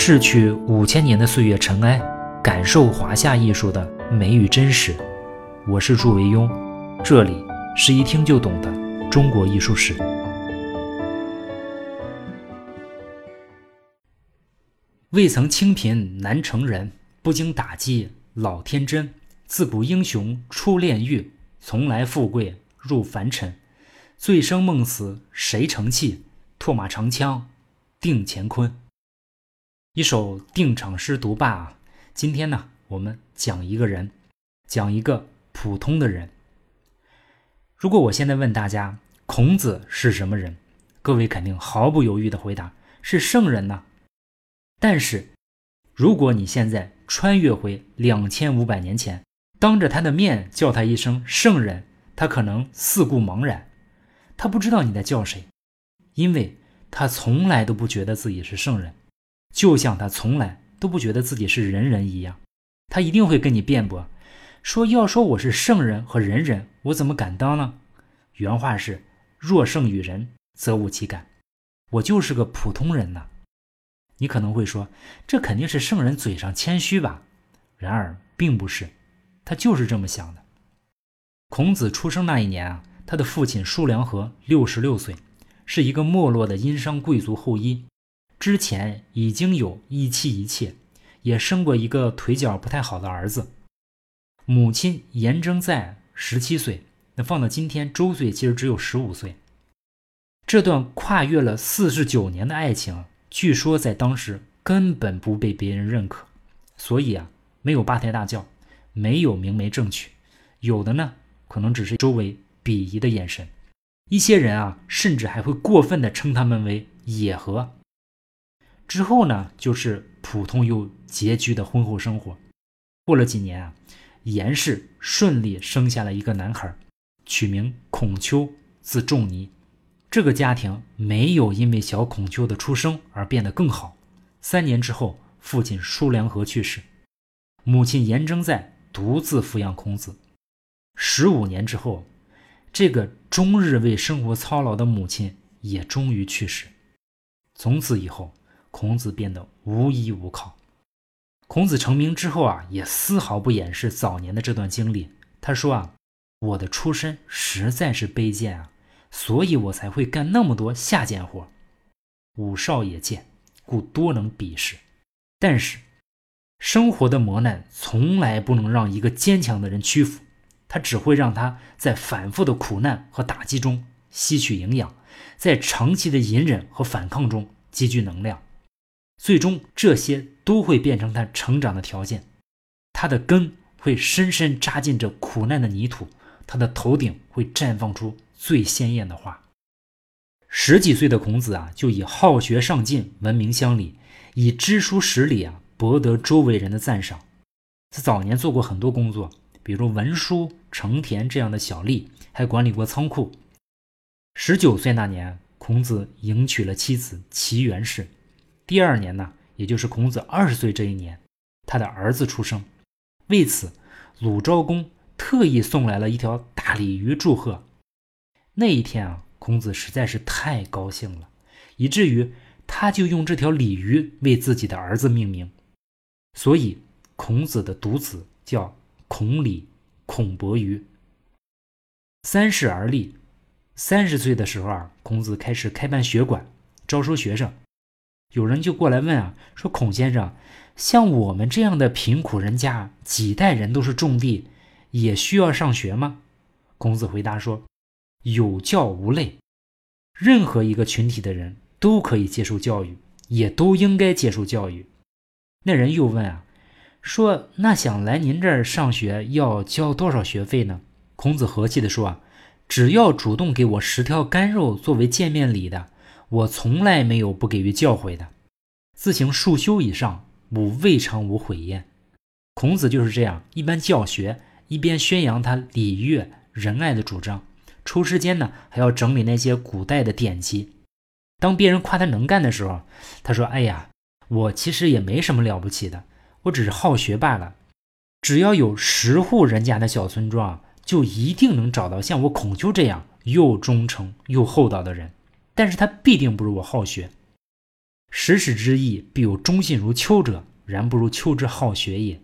逝去五千年的岁月尘埃，感受华夏艺术的美与真实。我是祝维庸，这里是一听就懂的中国艺术史。未曾清贫难成人，不经打击老天真。自古英雄出炼狱，从来富贵入凡尘。醉生梦死谁成器？拓马长枪定乾坤。一首定场诗读罢啊！今天呢，我们讲一个人，讲一个普通的人。如果我现在问大家，孔子是什么人？各位肯定毫不犹豫的回答是圣人呢。但是，如果你现在穿越回两千五百年前，当着他的面叫他一声圣人，他可能四顾茫然，他不知道你在叫谁，因为他从来都不觉得自己是圣人，就像他从来都不觉得自己是人人一样。他一定会跟你辩驳，说要说我是圣人和人人，我怎么敢当呢？原话是：若圣与人，则无其感。我就是个普通人呐。你可能会说，这肯定是圣人嘴上谦虚吧？然而并不是。他就是这么想的。孔子出生那一年啊，他的父亲叔梁纥六十六岁，是一个没落的殷商贵族后裔，之前已经有一妻一妾，也生过一个腿脚不太好的儿子。母亲颜征在十七岁，那放到今天，周岁其实只有十五岁。这段跨越了四十九年的爱情，据说在当时根本不被别人认可，所以啊，没有八抬大轿。没有明媒正娶，有的呢，可能只是周围鄙夷的眼神。一些人啊，甚至还会过分的称他们为野合。之后呢，就是普通又拮据的婚后生活。过了几年啊，颜氏顺利生下了一个男孩，取名孔丘，字仲尼。这个家庭没有因为小孔丘的出生而变得更好。三年之后，父亲叔梁纥去世，母亲颜征在。独自抚养孔子，十五年之后，这个终日为生活操劳的母亲也终于去世。从此以后，孔子变得无依无靠。孔子成名之后啊，也丝毫不掩饰早年的这段经历。他说啊：“我的出身实在是卑贱啊，所以我才会干那么多下贱活。武少也贱，故多能鄙视。但是。”生活的磨难从来不能让一个坚强的人屈服，它只会让他在反复的苦难和打击中吸取营养，在长期的隐忍和反抗中积聚能量，最终这些都会变成他成长的条件。他的根会深深扎进这苦难的泥土，他的头顶会绽放出最鲜艳的花。十几岁的孔子啊，就以好学上进闻名乡里，以知书识礼啊。博得周围人的赞赏。他早年做过很多工作，比如文书、成田这样的小吏，还管理过仓库。十九岁那年，孔子迎娶了妻子齐元氏。第二年呢，也就是孔子二十岁这一年，他的儿子出生。为此，鲁昭公特意送来了一条大鲤鱼祝贺。那一天啊，孔子实在是太高兴了，以至于他就用这条鲤鱼为自己的儿子命名。所以，孔子的独子叫孔鲤、孔伯鱼。三十而立，三十岁的时候啊，孔子开始开办学馆，招收学生。有人就过来问啊，说孔先生，像我们这样的贫苦人家，几代人都是种地，也需要上学吗？孔子回答说：“有教无类，任何一个群体的人都可以接受教育，也都应该接受教育。”那人又问啊，说那想来您这儿上学要交多少学费呢？孔子和气地说啊，只要主动给我十条干肉作为见面礼的，我从来没有不给予教诲的。自行数修以上，吾未尝无悔焉。孔子就是这样，一边教学，一边宣扬他礼乐仁爱的主张。抽时间呢，还要整理那些古代的典籍。当别人夸他能干的时候，他说：“哎呀。”我其实也没什么了不起的，我只是好学罢了。只要有十户人家的小村庄，就一定能找到像我孔丘这样又忠诚又厚道的人。但是他必定不如我好学。时使之意，必有忠信如丘者，然不如丘之好学也。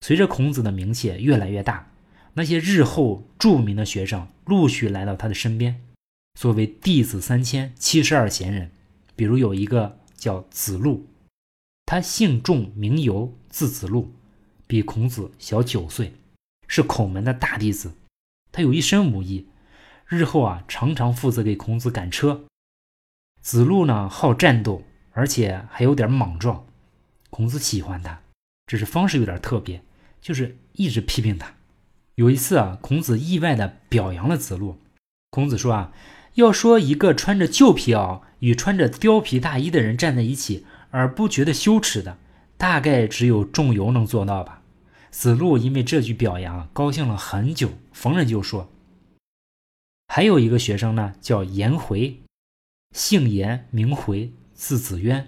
随着孔子的名气越来越大，那些日后著名的学生陆续来到他的身边。作为弟子三千七十二贤人，比如有一个叫子路，他姓仲名由，字子路，比孔子小九岁，是孔门的大弟子。他有一身武艺，日后啊常常负责给孔子赶车。子路呢好战斗，而且还有点莽撞，孔子喜欢他，只是方式有点特别。就是一直批评他。有一次啊，孔子意外的表扬了子路。孔子说啊，要说一个穿着旧皮袄与穿着貂皮大衣的人站在一起而不觉得羞耻的，大概只有仲由能做到吧。子路因为这句表扬高兴了很久，逢人就说。还有一个学生呢，叫颜回，姓颜名回，字子渊，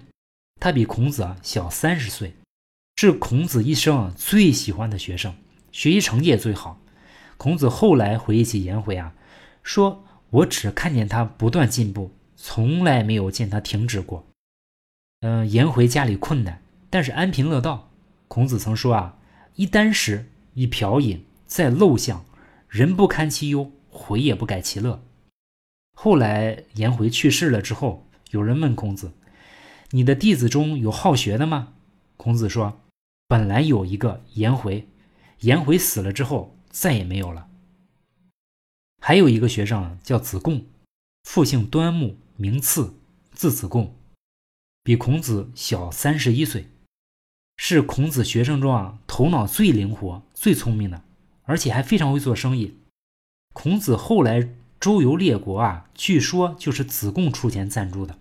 他比孔子啊小三十岁。是孔子一生最喜欢的学生，学习成绩也最好。孔子后来回忆起颜回啊，说：“我只看见他不断进步，从来没有见他停止过。”嗯，颜回家里困难，但是安贫乐道。孔子曾说啊：“一箪食，一瓢饮，在陋巷，人不堪其忧，回也不改其乐。”后来颜回去世了之后，有人问孔子：“你的弟子中有好学的吗？”孔子说。本来有一个颜回，颜回死了之后再也没有了。还有一个学生叫子贡，父姓端木，名次，字子贡，比孔子小三十一岁，是孔子学生中啊头脑最灵活、最聪明的，而且还非常会做生意。孔子后来周游列国啊，据说就是子贡出钱赞助的。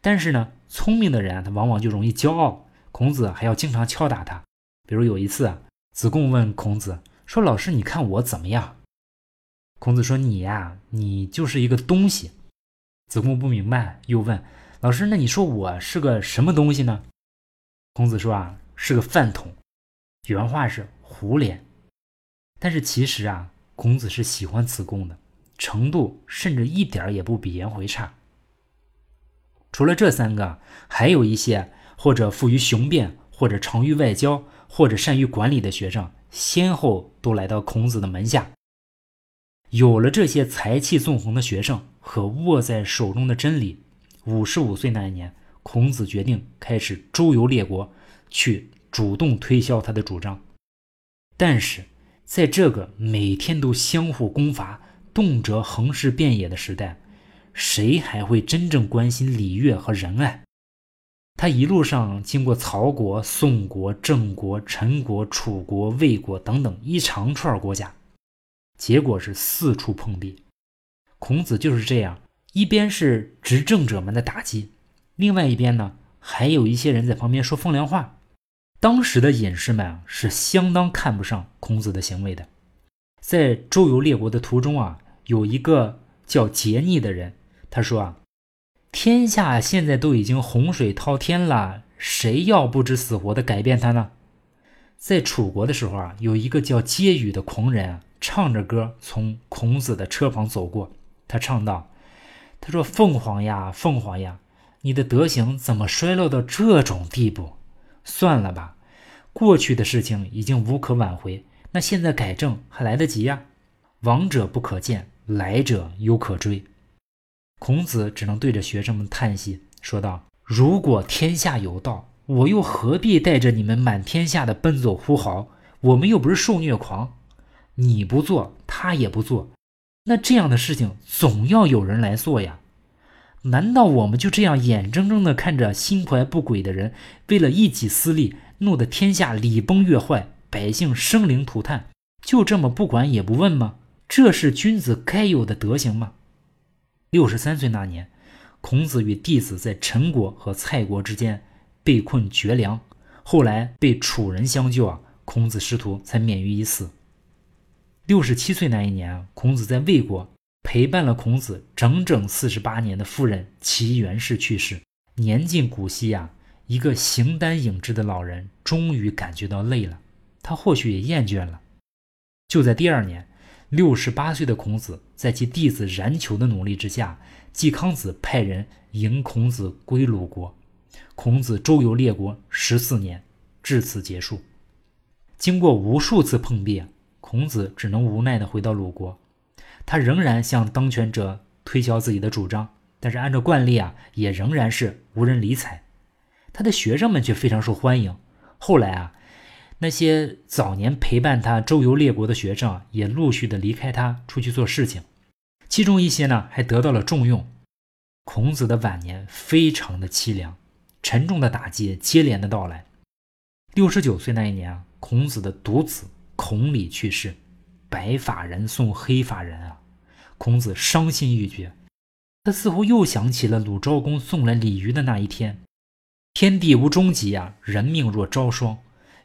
但是呢，聪明的人他往往就容易骄傲。孔子还要经常敲打他，比如有一次，子贡问孔子说：“老师，你看我怎么样？”孔子说：“你呀，你就是一个东西。”子贡不明白，又问老师：“那你说我是个什么东西呢？”孔子说：“啊，是个饭桶。”原话是“胡脸”，但是其实啊，孔子是喜欢子贡的程度，甚至一点也不比颜回差。除了这三个，还有一些。或者富于雄辩，或者长于外交，或者善于管理的学生，先后都来到孔子的门下。有了这些才气纵横的学生和握在手中的真理，五十五岁那一年，孔子决定开始周游列国，去主动推销他的主张。但是，在这个每天都相互攻伐、动辄横尸遍野的时代，谁还会真正关心礼乐和仁爱？他一路上经过曹国、宋国、郑国、陈国、楚国、魏国等等一长串国家，结果是四处碰壁。孔子就是这样，一边是执政者们的打击，另外一边呢，还有一些人在旁边说风凉话。当时的隐士们啊，是相当看不上孔子的行为的。在周游列国的途中啊，有一个叫桀逆的人，他说啊。天下现在都已经洪水滔天了，谁要不知死活的改变它呢？在楚国的时候啊，有一个叫嗟羽的狂人啊，唱着歌从孔子的车旁走过。他唱道：“他说凤凰呀，凤凰呀，你的德行怎么衰落到这种地步？算了吧，过去的事情已经无可挽回，那现在改正还来得及呀。往者不可见，来者犹可追。”孔子只能对着学生们叹息，说道：“如果天下有道，我又何必带着你们满天下的奔走呼号？我们又不是受虐狂，你不做，他也不做，那这样的事情总要有人来做呀？难道我们就这样眼睁睁地看着心怀不轨的人为了一己私利，弄得天下礼崩乐坏，百姓生灵涂炭，就这么不管也不问吗？这是君子该有的德行吗？”六十三岁那年，孔子与弟子在陈国和蔡国之间被困绝粮，后来被楚人相救啊，孔子师徒才免于一死。六十七岁那一年，孔子在魏国陪伴了孔子整整四十八年的夫人齐元氏去世，年近古稀啊，一个形单影只的老人终于感觉到累了，他或许也厌倦了。就在第二年。六十八岁的孔子，在其弟子冉求的努力之下，季康子派人迎孔子归鲁国。孔子周游列国十四年，至此结束。经过无数次碰壁，孔子只能无奈地回到鲁国。他仍然向当权者推销自己的主张，但是按照惯例啊，也仍然是无人理睬。他的学生们却非常受欢迎。后来啊，那些早年陪伴他周游列国的学生也陆续的离开他，出去做事情。其中一些呢，还得到了重用。孔子的晚年非常的凄凉，沉重的打击接连的到来。六十九岁那一年啊。孔子的独子孔鲤去世，白发人送黑发人啊！孔子伤心欲绝，他似乎又想起了鲁昭公送来鲤鱼的那一天。天地无终极啊，人命若朝霜。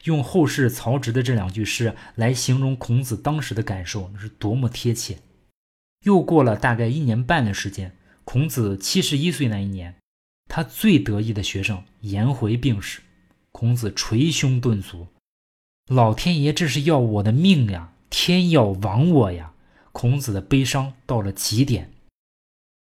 用后世曹植的这两句诗来形容孔子当时的感受，那是多么贴切！又过了大概一年半的时间，孔子七十一岁那一年，他最得意的学生颜回病逝，孔子捶胸顿足。老天爷，这是要我的命呀！天要亡我呀！孔子的悲伤到了极点。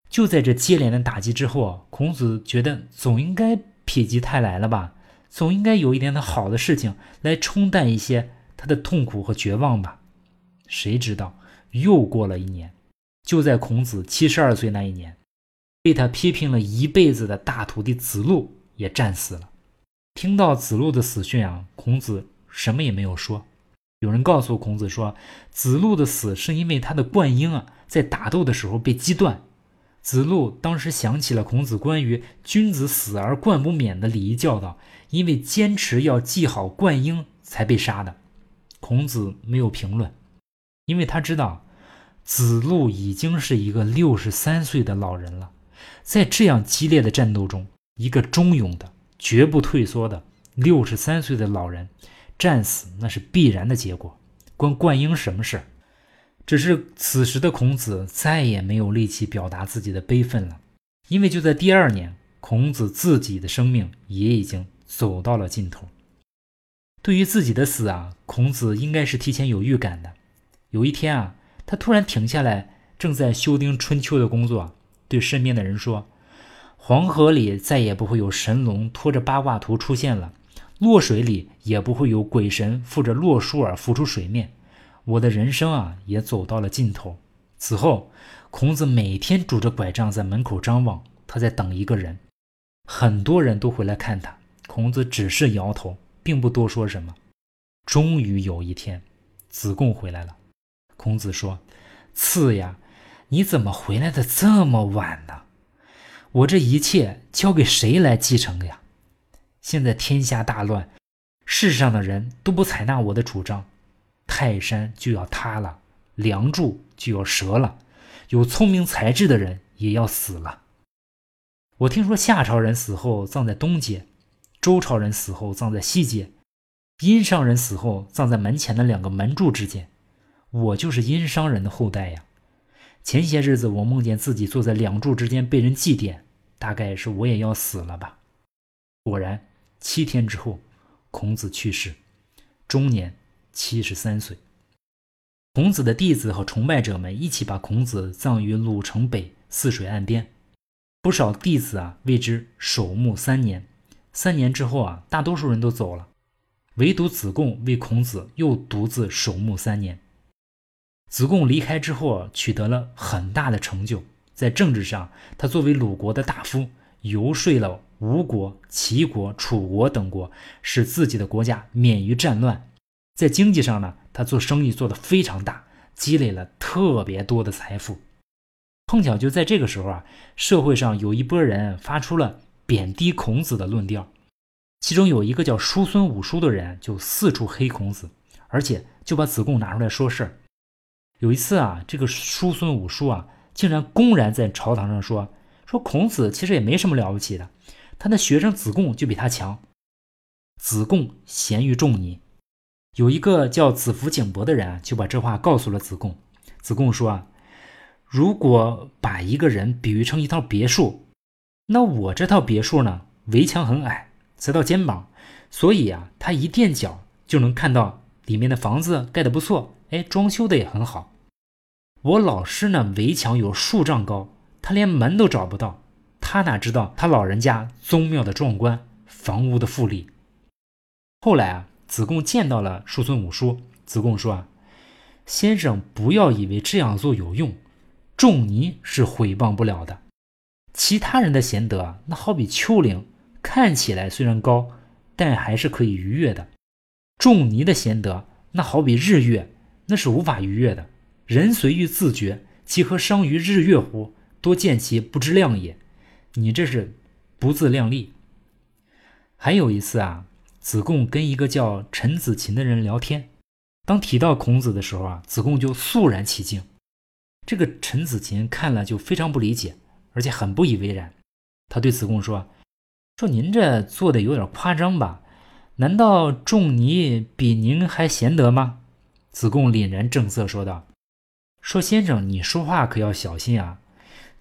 就在这接连的打击之后啊，孔子觉得总应该否极泰来了吧？总应该有一点的好的事情来冲淡一些他的痛苦和绝望吧？谁知道又过了一年，就在孔子七十二岁那一年，被他批评了一辈子的大徒弟子路也战死了。听到子路的死讯啊，孔子。什么也没有说。有人告诉孔子说，子路的死是因为他的冠婴啊，在打斗的时候被击断。子路当时想起了孔子关于“君子死而冠不免”的礼仪教导，因为坚持要系好冠婴才被杀的。孔子没有评论，因为他知道子路已经是一个六十三岁的老人了，在这样激烈的战斗中，一个忠勇的、绝不退缩的六十三岁的老人。战死那是必然的结果，关冠英什么事？只是此时的孔子再也没有力气表达自己的悲愤了，因为就在第二年，孔子自己的生命也已经走到了尽头。对于自己的死啊，孔子应该是提前有预感的。有一天啊，他突然停下来正在修订《春秋》的工作，对身边的人说：“黄河里再也不会有神龙拖着八卦图出现了。”洛水里也不会有鬼神附着洛书而浮出水面，我的人生啊也走到了尽头。此后，孔子每天拄着拐杖在门口张望，他在等一个人。很多人都回来看他，孔子只是摇头，并不多说什么。终于有一天，子贡回来了。孔子说：“次呀，你怎么回来的这么晚呢？我这一切交给谁来继承呀？”现在天下大乱，世上的人都不采纳我的主张，泰山就要塌了，梁柱就要折了，有聪明才智的人也要死了。我听说夏朝人死后葬在东街，周朝人死后葬在西街，殷商人死后葬在门前的两个门柱之间。我就是殷商人的后代呀。前些日子我梦见自己坐在两柱之间被人祭奠，大概是我也要死了吧。果然。七天之后，孔子去世，终年七十三岁。孔子的弟子和崇拜者们一起把孔子葬于鲁城北泗水岸边，不少弟子啊为之守墓三年。三年之后啊，大多数人都走了，唯独子贡为孔子又独自守墓三年。子贡离开之后，取得了很大的成就，在政治上，他作为鲁国的大夫，游说了。吴国、齐国、楚国等国使自己的国家免于战乱。在经济上呢，他做生意做得非常大，积累了特别多的财富。碰巧就在这个时候啊，社会上有一波人发出了贬低孔子的论调，其中有一个叫叔孙武叔的人就四处黑孔子，而且就把子贡拿出来说事儿。有一次啊，这个叔孙武叔啊，竟然公然在朝堂上说说孔子其实也没什么了不起的。他的学生子贡就比他强。子贡贤于仲尼，有一个叫子服景伯的人，就把这话告诉了子贡。子贡说啊，如果把一个人比喻成一套别墅，那我这套别墅呢，围墙很矮，才到肩膀，所以啊，他一垫脚就能看到里面的房子盖得不错，哎，装修的也很好。我老师呢，围墙有数丈高。他连门都找不到，他哪知道他老人家宗庙的壮观，房屋的富丽。后来啊，子贡见到了叔孙武叔，子贡说啊，先生不要以为这样做有用，仲尼是毁谤不了的。其他人的贤德，那好比丘陵，看起来虽然高，但还是可以逾越的。仲尼的贤德，那好比日月，那是无法逾越的。人随欲自觉，其何伤于日月乎？多见其不知量也。你这是不自量力。还有一次啊，子贡跟一个叫陈子勤的人聊天，当提到孔子的时候啊，子贡就肃然起敬。这个陈子勤看了就非常不理解，而且很不以为然。他对子贡说：“说您这做的有点夸张吧？难道仲尼比您还贤德吗？”子贡凛然正色说道。说先生，你说话可要小心啊！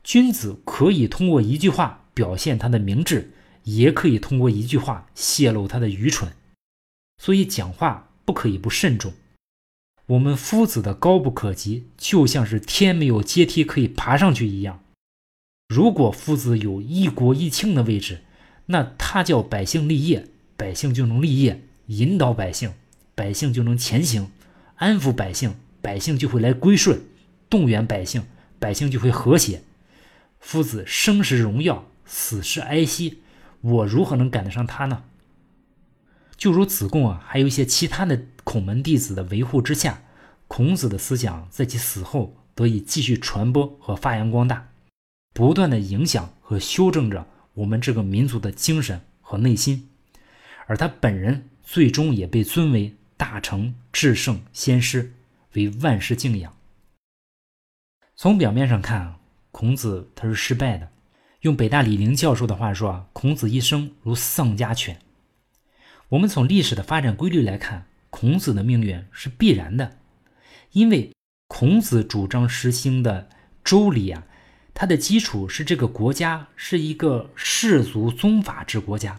君子可以通过一句话表现他的明智，也可以通过一句话泄露他的愚蠢，所以讲话不可以不慎重。我们夫子的高不可及，就像是天没有阶梯可以爬上去一样。如果夫子有一国一卿的位置，那他叫百姓立业，百姓就能立业；引导百姓，百姓就能前行；安抚百姓，百姓就会来归顺。动员百姓，百姓就会和谐。夫子生时荣耀，死时哀惜，我如何能赶得上他呢？就如子贡啊，还有一些其他的孔门弟子的维护之下，孔子的思想在其死后得以继续传播和发扬光大，不断的影响和修正着我们这个民族的精神和内心。而他本人最终也被尊为大成至圣先师，为万世敬仰。从表面上看啊，孔子他是失败的。用北大李陵教授的话说啊，孔子一生如丧家犬。我们从历史的发展规律来看，孔子的命运是必然的，因为孔子主张实行的周礼啊，它的基础是这个国家是一个氏族宗法制国家。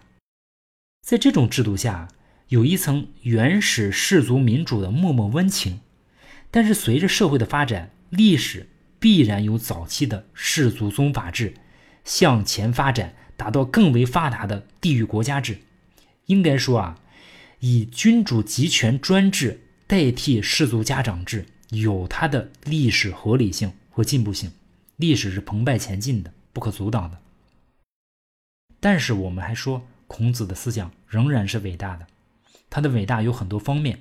在这种制度下，有一层原始氏族民主的默默温情，但是随着社会的发展，历史。必然有早期的氏族宗法制向前发展，达到更为发达的地域国家制。应该说啊，以君主集权专制代替氏族家长制，有它的历史合理性和进步性。历史是澎湃前进的，不可阻挡的。但是我们还说，孔子的思想仍然是伟大的。他的伟大有很多方面，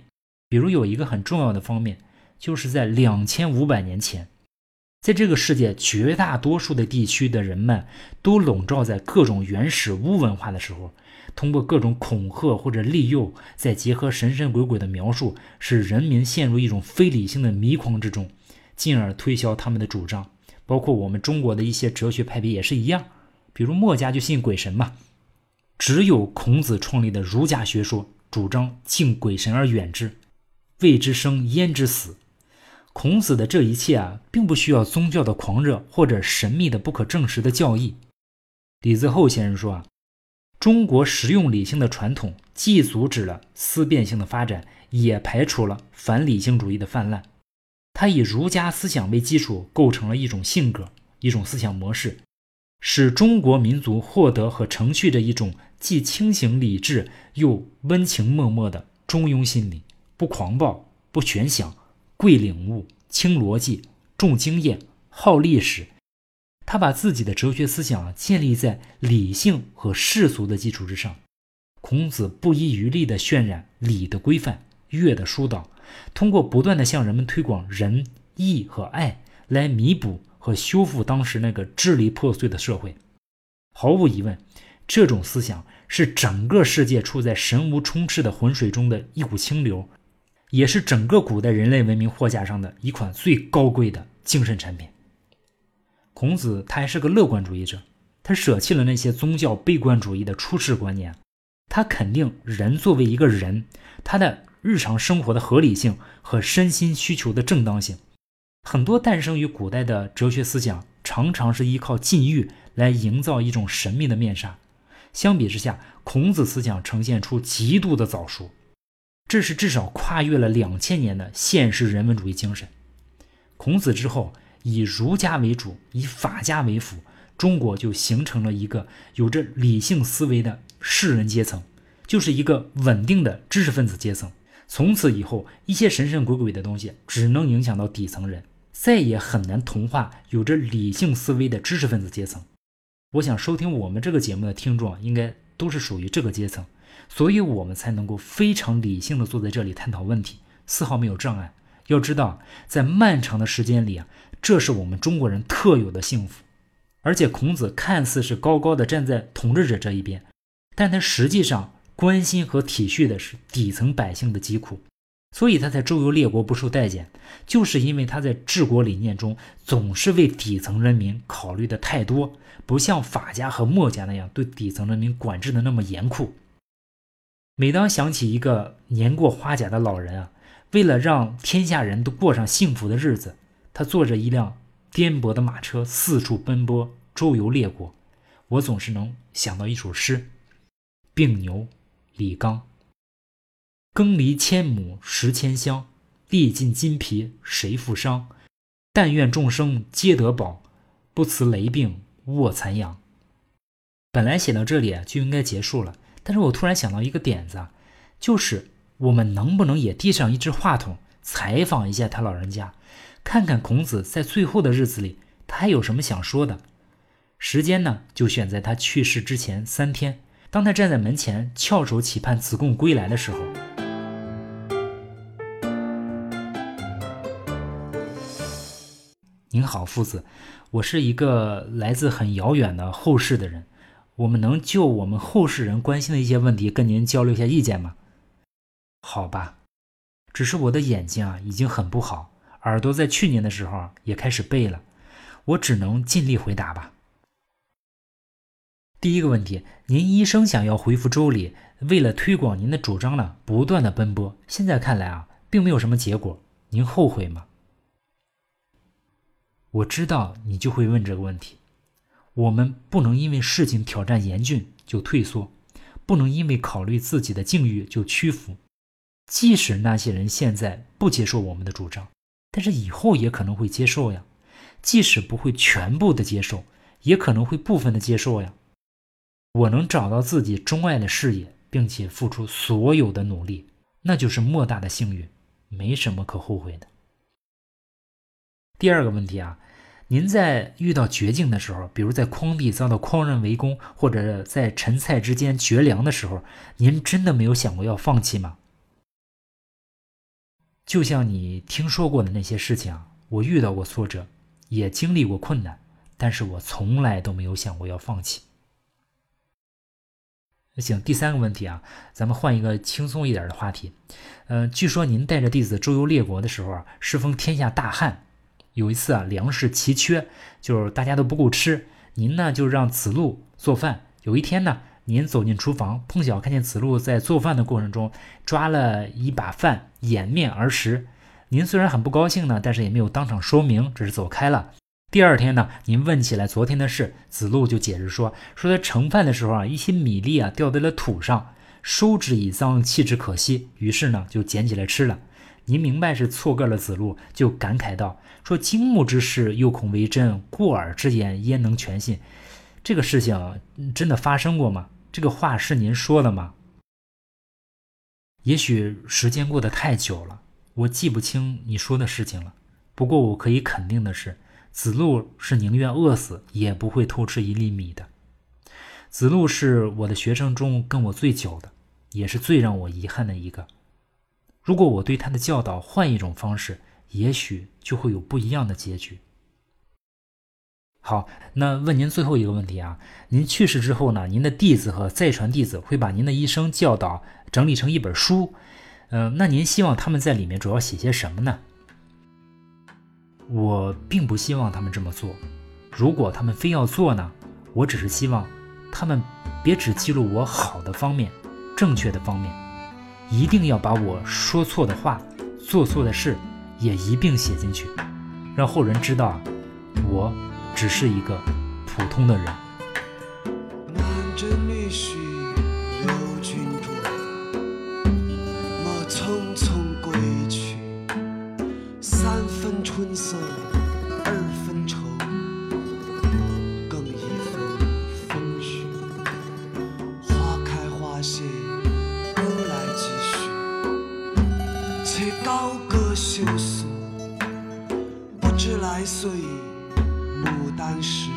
比如有一个很重要的方面，就是在两千五百年前。在这个世界绝大多数的地区的人们都笼罩在各种原始巫文化的时候，通过各种恐吓或者利诱，再结合神神鬼鬼的描述，使人民陷入一种非理性的迷狂之中，进而推销他们的主张。包括我们中国的一些哲学派别也是一样，比如墨家就信鬼神嘛，只有孔子创立的儒家学说主张敬鬼神而远之，未之生焉之死。孔子的这一切啊，并不需要宗教的狂热或者神秘的不可证实的教义。李自厚先生说啊，中国实用理性的传统既阻止了思辨性的发展，也排除了反理性主义的泛滥。他以儒家思想为基础，构成了一种性格、一种思想模式，使中国民族获得和承续着一种既清醒理智又温情脉脉的中庸心理，不狂暴，不悬想。贵领悟，轻逻辑，重经验，好历史。他把自己的哲学思想建立在理性和世俗的基础之上。孔子不遗余力地渲染礼的规范、乐的疏导，通过不断地向人们推广仁义和爱，来弥补和修复当时那个支离破碎的社会。毫无疑问，这种思想是整个世界处在神无充斥的浑水中的一股清流。也是整个古代人类文明货架上的一款最高贵的精神产品。孔子他还是个乐观主义者，他舍弃了那些宗教悲观主义的出世观念，他肯定人作为一个人，他的日常生活的合理性和身心需求的正当性。很多诞生于古代的哲学思想，常常是依靠禁欲来营造一种神秘的面纱。相比之下，孔子思想呈现出极度的早熟。这是至少跨越了两千年的现实人文主义精神。孔子之后，以儒家为主，以法家为辅，中国就形成了一个有着理性思维的士人阶层，就是一个稳定的知识分子阶层。从此以后，一些神神鬼鬼的东西只能影响到底层人，再也很难同化有着理性思维的知识分子阶层。我想收听我们这个节目的听众应该都是属于这个阶层，所以我们才能够非常理性的坐在这里探讨问题，丝毫没有障碍。要知道，在漫长的时间里啊。这是我们中国人特有的幸福，而且孔子看似是高高的站在统治者这一边，但他实际上关心和体恤的是底层百姓的疾苦，所以他在周游列国不受待见，就是因为他在治国理念中总是为底层人民考虑的太多，不像法家和墨家那样对底层人民管制的那么严酷。每当想起一个年过花甲的老人啊，为了让天下人都过上幸福的日子。他坐着一辆颠簸的马车四处奔波，周游列国。我总是能想到一首诗：“病牛，李纲。耕犁千亩食千箱，历尽筋疲谁负伤？但愿众生皆得饱，不辞雷病卧残阳。”本来写到这里就应该结束了，但是我突然想到一个点子，就是我们能不能也递上一支话筒，采访一下他老人家？看看孔子在最后的日子里，他还有什么想说的？时间呢，就选在他去世之前三天。当他站在门前翘首企盼子贡归来的时候。您好，夫子，我是一个来自很遥远的后世的人，我们能就我们后世人关心的一些问题跟您交流一下意见吗？好吧，只是我的眼睛啊，已经很不好。耳朵在去年的时候也开始背了，我只能尽力回答吧。第一个问题，您一生想要回复周礼，为了推广您的主张呢，不断的奔波，现在看来啊，并没有什么结果，您后悔吗？我知道你就会问这个问题，我们不能因为事情挑战严峻就退缩，不能因为考虑自己的境遇就屈服，即使那些人现在不接受我们的主张。但是以后也可能会接受呀，即使不会全部的接受，也可能会部分的接受呀。我能找到自己钟爱的事业，并且付出所有的努力，那就是莫大的幸运，没什么可后悔的。第二个问题啊，您在遇到绝境的时候，比如在匡地遭到匡人围攻，或者在陈蔡之间绝粮的时候，您真的没有想过要放弃吗？就像你听说过的那些事情啊，我遇到过挫折，也经历过困难，但是我从来都没有想过要放弃。行，第三个问题啊，咱们换一个轻松一点的话题。嗯，据说您带着弟子周游列国的时候啊，适逢天下大旱，有一次啊，粮食奇缺，就是大家都不够吃，您呢就让子路做饭。有一天呢。您走进厨房，碰巧看见子路在做饭的过程中抓了一把饭掩面而食。您虽然很不高兴呢，但是也没有当场说明，只是走开了。第二天呢，您问起来昨天的事，子路就解释说：说他盛饭的时候啊，一些米粒啊掉在了土上，收之以脏，弃之可惜，于是呢就捡起来吃了。您明白是错怪了子路，就感慨道：说惊木之事，又恐为真，过耳之言，焉能全信？这个事情真的发生过吗？这个话是您说的吗？也许时间过得太久了，我记不清你说的事情了。不过我可以肯定的是，子路是宁愿饿死也不会偷吃一粒米的。子路是我的学生中跟我最久的，也是最让我遗憾的一个。如果我对他的教导换一种方式，也许就会有不一样的结局。好，那问您最后一个问题啊，您去世之后呢，您的弟子和再传弟子会把您的一生教导整理成一本书，嗯，那您希望他们在里面主要写些什么呢？我并不希望他们这么做，如果他们非要做呢，我只是希望他们别只记录我好的方面、正确的方面，一定要把我说错的话、做错的事也一并写进去，让后人知道啊，我。只是一个普通的人。且高歌休诉不知来岁牡丹时。